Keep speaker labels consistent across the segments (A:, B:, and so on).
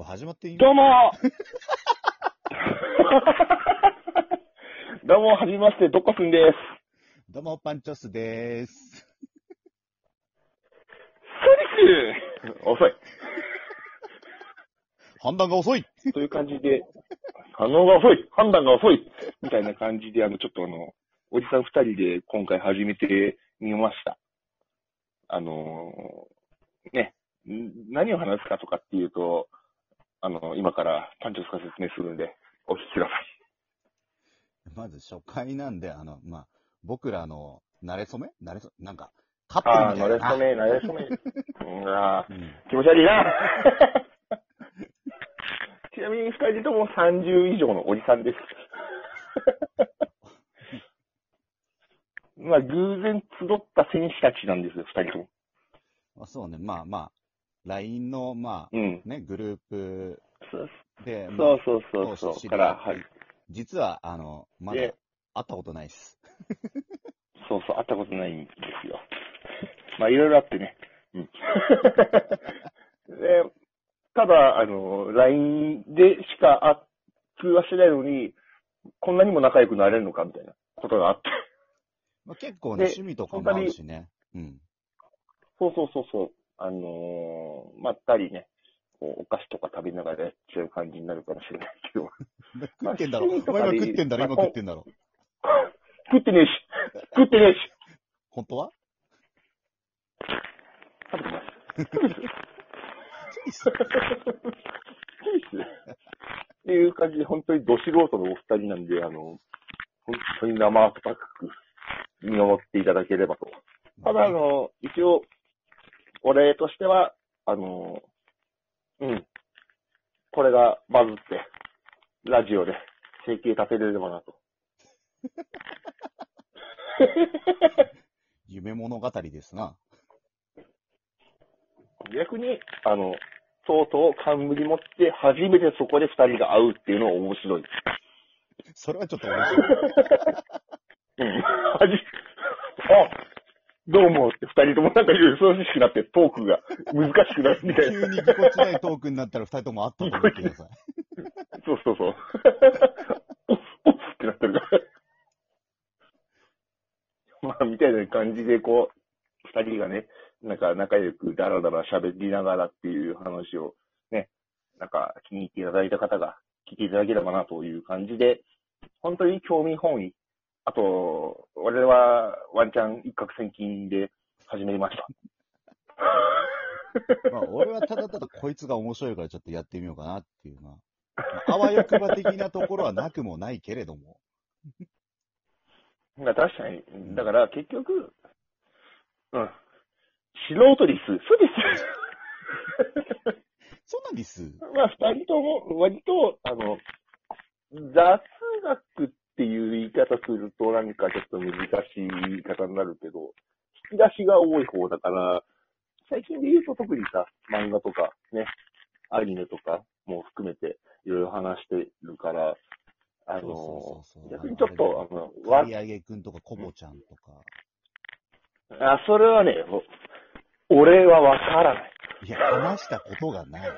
A: お始まっていい
B: どうも どうも、はじめまして、どっこすんです。
A: どうも、パンチョスでーす。
B: そうです遅い。
A: 判断が遅い
B: という感じで、反応が遅い判断が遅いみたいな感じで、あの、ちょっとあの、おじさん二人で今回始めてみました。あのーね、ん何を話すかとかっていうと、あの、今からパンチョスが説明するんで、お聞きください。
A: まず初回なんで、あの、まあ、僕らの、慣れ初め？慣れそ、なんか、カップル
B: ああ、
A: みたいな。
B: なれそめ、なれそめ。うんあ。気持ち悪いな。ちなみに二人とも30以上のおじさんです。まあ、偶然集った選手たちなんですよ、二人とも。
A: あそうね、まあまあ、LINE の、ま
B: うん
A: あ、。ね、グループ
B: そう
A: で、まあ
B: そうそうそうそう。から、はい。
A: 実は、あの、まだ会
B: で
A: ったことないっす。
B: そうそう、会ったことないんですよ。まあ、いろいろあってね。うん。で、ただ、あの、LINE でしかあ通話してないのに、こんなにも仲良くなれるのかみたいなことがあって。
A: まあ、結構ね、
B: で
A: 趣味とかもあるしね。うん。
B: そうそうそうそう。あのーまったりね、こうお菓子とか食べながらやっちゃう感じになるかもしれないけど。
A: 食ってんだろ。お前今食ってんだろ、
B: まあ
A: 今食ってんだろ。
B: 食ってねえし食ってねえし
A: 本当は？
B: 食べてます。っていう感じで、本当にど素人のお二人なんで、あの、本当に生温かく見守っていただければと。ただ、あの、一応、お礼としては、あの、うん。これがバズって、ラジオで生計立てれればなと。
A: 夢物語ですな。
B: 逆に、あの、とうとう冠持って、初めてそこで二人が会うっていうのは面白い。
A: それはちょっと面白い。
B: うん。はじ、あ、どうもって二人ともなんか忙しくなってトークが難しくなるみたいな。
A: 急にぎこちないトークになったら二人ともあったと思ってください。
B: そうそうそう。おっ、おっってなってるから。まあ、みたいな感じで、こう、二人がね、なんか仲良くダラダラ喋りながらっていう話をね、なんか気に入っていただいた方が聞いていただければなという感じで、本当に興味本位。あと、俺はワンチャン一攫千金で始めました。
A: まあ、俺はただただこいつが面白いからちょっとやってみようかなっていうな。まああわよくば的なところはなくもないけれども。
B: まあ確かに。だから結局、うん。素人です。そうです。
A: そうなんです。
B: まあ、二人とも、割と、あの、雑いう言い方すると、なんかちょっと難しい言い方になるけど、引き出しが多い方だから、最近で言うと特にさ、漫画とかね、アニメとかも含めて、いろいろ話してるから、あの逆にちょっと、あの、わ
A: 刈り上げくんとかコボちゃんとか。
B: あ、それはね、お俺はわからない。
A: いや、話したことがない。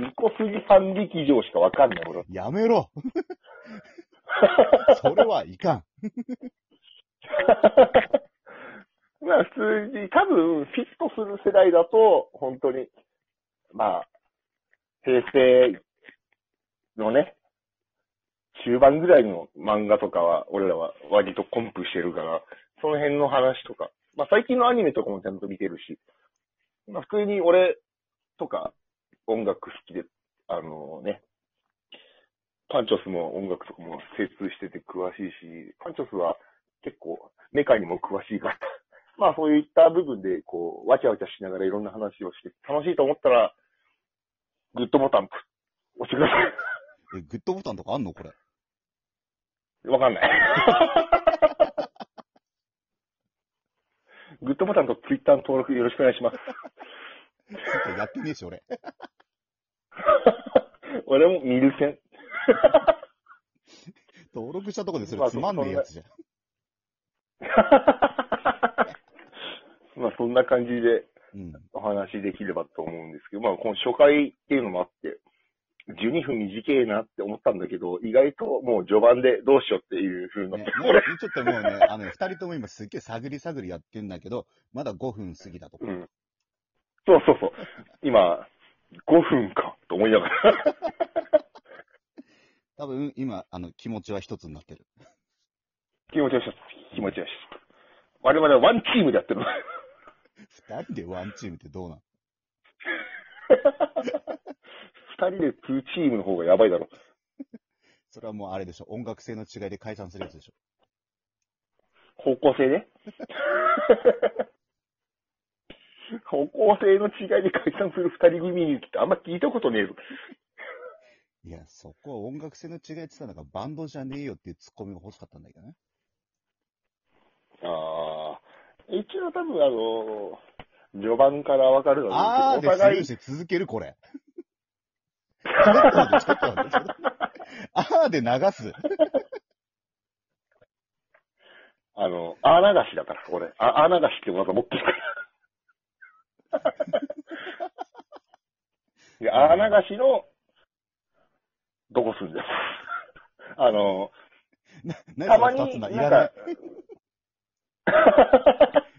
B: ニコスジ反力場しかわかんない、俺は。
A: やめろ それはいかん。
B: まあ普通に、多分フィットする世代だと、本当に、まあ、平成のね、中盤ぐらいの漫画とかは、俺らは割とコンプしてるから、その辺の話とか、まあ最近のアニメとかもちゃんと見てるし、まあ普通に俺とか音楽好きで、あのね、パンチョスも音楽とかも精通してて詳しいし、パンチョスは結構メカにも詳しいから、まあそういった部分で、こう、わちゃわちゃしながらいろんな話をして、楽しいと思ったら、グッドボタン、押してくださ
A: え、グッドボタンとかあんのこれ？
B: い。わかんない。グッドボタンとツイッターの登録よろしくお願いします。
A: やってねえし、俺。
B: 俺も見る線。
A: 登録したとこです
B: まあ
A: るつまんねえやつじゃん。
B: まあそんな感じで、
A: うん。
B: お話できればと思うんですけど、まあ、この初回っていうのもあって、12分短いなって思ったんだけど、意外ともう序盤でどうしようっていう風になっ
A: ね
B: て、、
A: もうちょっともうね、あのね、二人とも今すっげえ探り探りやってんだけど、まだ5分過ぎたとこ。
B: うん。そうそうそう。今、5分かと思いながら。
A: 多分今、あの、気持ちは一つになってる。
B: 気持ちよし、気持ちよし。我々はワンチームでやってる。
A: 二人でワンチームってどうなん
B: 二人でツーチームの方がやばいだろ。
A: それはもうあれでしょ。音楽性の違いで解散するやつでしょ。
B: 方向性ね。方向性の違いで解散する二人組にってあんま聞いたことねえぞ。
A: いや、そこは音楽性の違いって言ったらなんかバンドじゃねえよっていうツッコミが欲しかったんだけどね。
B: ああ。一応多分あの、序盤からわかるの
A: あーで
B: お互い
A: て続けるこれ。ちょっと待って、ちょっと待って。ちょっと待ってあーで流す。
B: あの、穴流しだから、俺。あ穴流しって技持ってるから。で、穴流しの、どこすんだよ。あの、
A: な
B: たまに、
A: な
B: んか、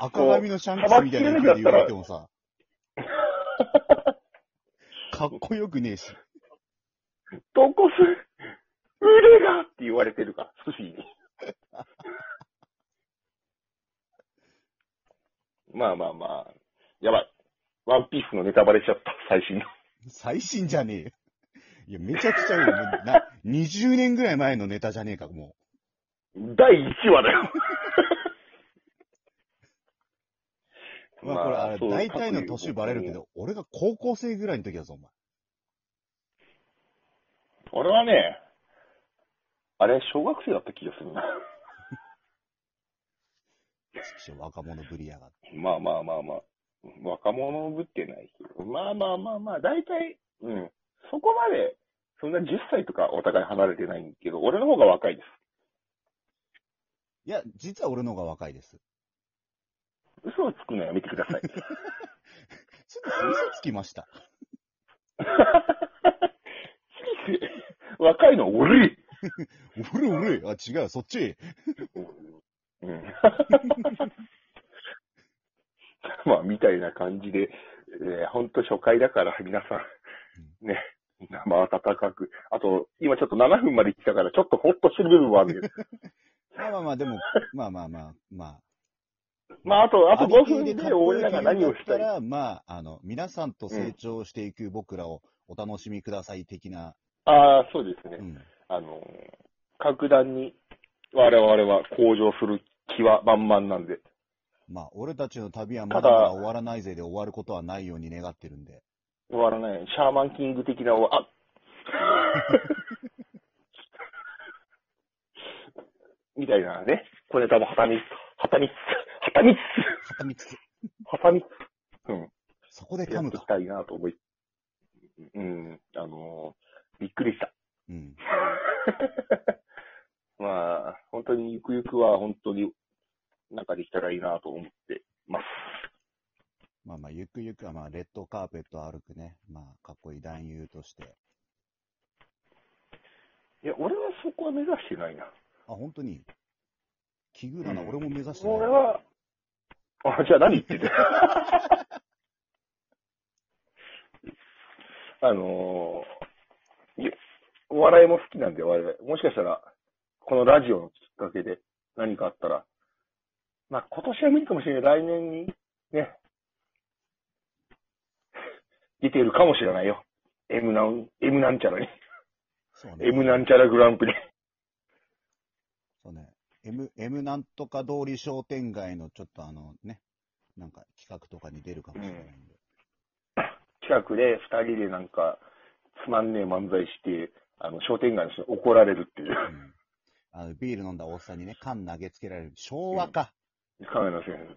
A: 赤髪のシャンクスみたいな風で言われてもさ、かっこよくねえし。
B: どこす、腕がって言われてるから、寿司に。まあまあまあ、やばい。ワンピースのネタバレしちゃった、最新の。
A: 最新じゃねえよ。いや、めちゃくちゃよ。もうな、20年ぐらい前のネタじゃねえか、も
B: 第1話だよ。
A: う。まあ、これ、あれ、大体の年バレるけど、俺が高校生ぐらいの時だぞ、お前。
B: 俺はね、あれ、小学生だった気がするな。
A: ちょ若者ぶりやがって。
B: まあまあまあまあ。若者ぶってないけど。まあまあまあまあ、大体、うん。そこまで、そんな10歳とかお互い離れてないけど、俺の方が若いです。
A: いや、実は俺の方が若いです。
B: 嘘をつくのやめてください。
A: ちょっと嘘つきました。
B: 若いの俺
A: 俺俺あ、違う、そっち。
B: うん。まあ、みたいな感じで、えー、ほんと初回だから皆さん、ね、生温かく。あと、今ちょっと7分まで来たから、ちょっとほっとしてる部分はあるけど。
A: まあまあまあ、でも、まあまあまあ、まあ。
B: まあ、あと、あと5分で俺らが何をした
A: ら、まあ、あの、皆さんと成長していく僕らをお楽しみください的な、
B: ああ、そうですね。
A: うん。
B: あの、格段に我々は向上する気は満々なんで。
A: まあ、俺たちの旅はまだまだ終わらないぜで終わることはないように願ってるんで。
B: 終わらない。シャーマンキング的な、あ みたいなね。小ネタもはたみつ、はたみつ、はたみつ、
A: はたみつつ。
B: はたみつ、うん。
A: そこで噛むか
B: やっていき。たいなと思い。うん、あのーびっくりした。
A: うん。
B: まあ、本当にゆくゆくは本当にかできたらいいなと思ってます。
A: まあまあ、ゆくゆくはまあ、レッドカーペットを歩くね。まあ、かっこいい男優として。
B: いや、俺はそこは目指してないな。
A: あ、本当に？奇遇だな、
B: うん
A: 俺も目指してない。
B: 俺は、あ、じゃあ何言ってんだよ あのーいやお笑いも好きなんで、我々。もしかしたら、このラジオのきっかけで何かあったら、まあ今年は無理かもしれない。来年に、ね、出てるかもしれないよ。M なん、M なんちゃらに。
A: そうね。
B: M なんちゃらグランプリ。
A: そうね。M、M なんとか通り商店街のちょっとあのね、なんか企画とかに出るかもしれないんで。
B: 近くで二人でなんか、つまんねえ漫才して、あの、商店街の人に怒られるっていう。
A: うんあの、ビール飲んだおっさんにね、缶投げつけられる。昭和か。
B: カメラせん。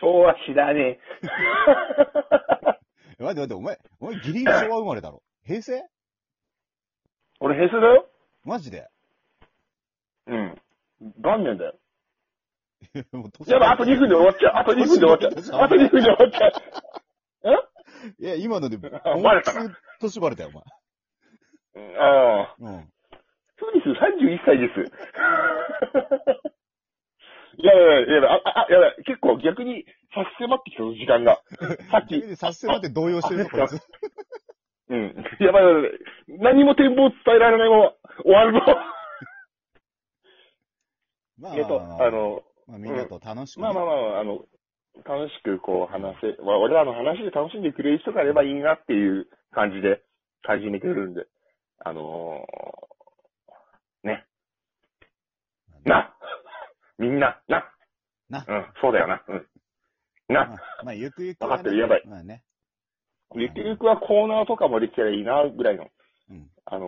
B: 昭和知らねえ。
A: 待って待って、お前、お前ギリギリ昭和生まれだろ。平成？
B: 俺、ヘスだよ
A: マジで？
B: うん。元年だよ。
A: もう年
B: やばい、あと2分で終わっちゃう。あと2分で終わっちゃう。あと2分で終わっちゃう。
A: いや、今ので、
B: あバレた
A: 大きく年バレたよ、お前。
B: ああ。
A: うん。
B: そうです、31歳です。いやいやいやいや、あ、あ、い、結構逆に差し迫ってきたぞ、時間が。さっき。
A: 逆にさせてもらって動揺してるぞ、こいつ。
B: うん。やばいやばい。何も展望伝えられないまま終わるぞ。
A: まあ
B: えっと、あ、の、
A: まあ、みんなと楽しくね、
B: まあまあまあ、あの、楽しくこう話せ、まあ、俺らの話で楽しんでくれる人がいればいいなっていう感じで始めてるんで、あのー、ね、な、みんな、な、
A: な。
B: うん、そうだよな、うん。
A: ま
B: な、
A: あ、まあ、ゆくゆく
B: わ
A: は、
B: かってる。やばい。
A: まあね。
B: ゆくゆくはコーナーとかもできたらいいな、ぐらいの、
A: うん。
B: あの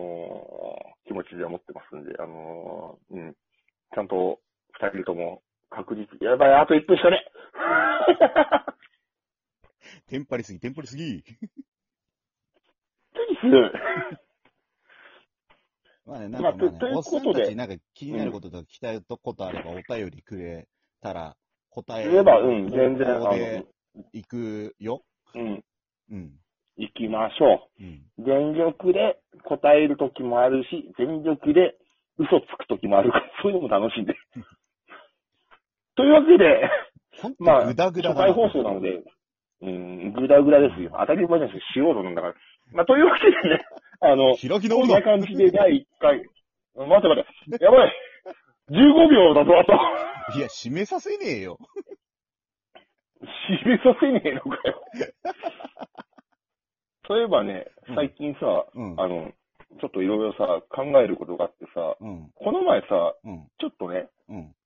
B: ー、気持ちで思ってますんで、あのー、うん、ちゃんと二人とも確実、やばい、あと1分しかね。
A: テンパりすぎ、テンパりすぎ。
B: テニス、
A: まあね、なんかまあね、
B: まあ
A: おっさんたちになんか気になることとか聞きたいことあればお便りくれたら答え
B: 言えば、うん、全然、あの、
A: 行くよ。
B: うん、
A: うん。
B: 行きましょ
A: うん。
B: う。全力で答える時もあるし、全力で嘘つく時もあるから、そういうのも楽しんで。というわけで、まあ、
A: グダグダ
B: 初回放送なので、うん、ぐだぐだですよ。当たり前ですよ。素人なんだから。まあ、というわけでね、あの、
A: 開き直るな
B: こんな感じで第1回、うん待って待って、やばい !15 秒だぞ、あと。
A: いや、締めさせねえよ。
B: 締めさせねえのかよ。そういえばね、最近さ、
A: うん。
B: あの、ちょっといろいろさ、考えることがあってさ、
A: うん。
B: この前さ、
A: うん。
B: ちょっとね、
A: うん。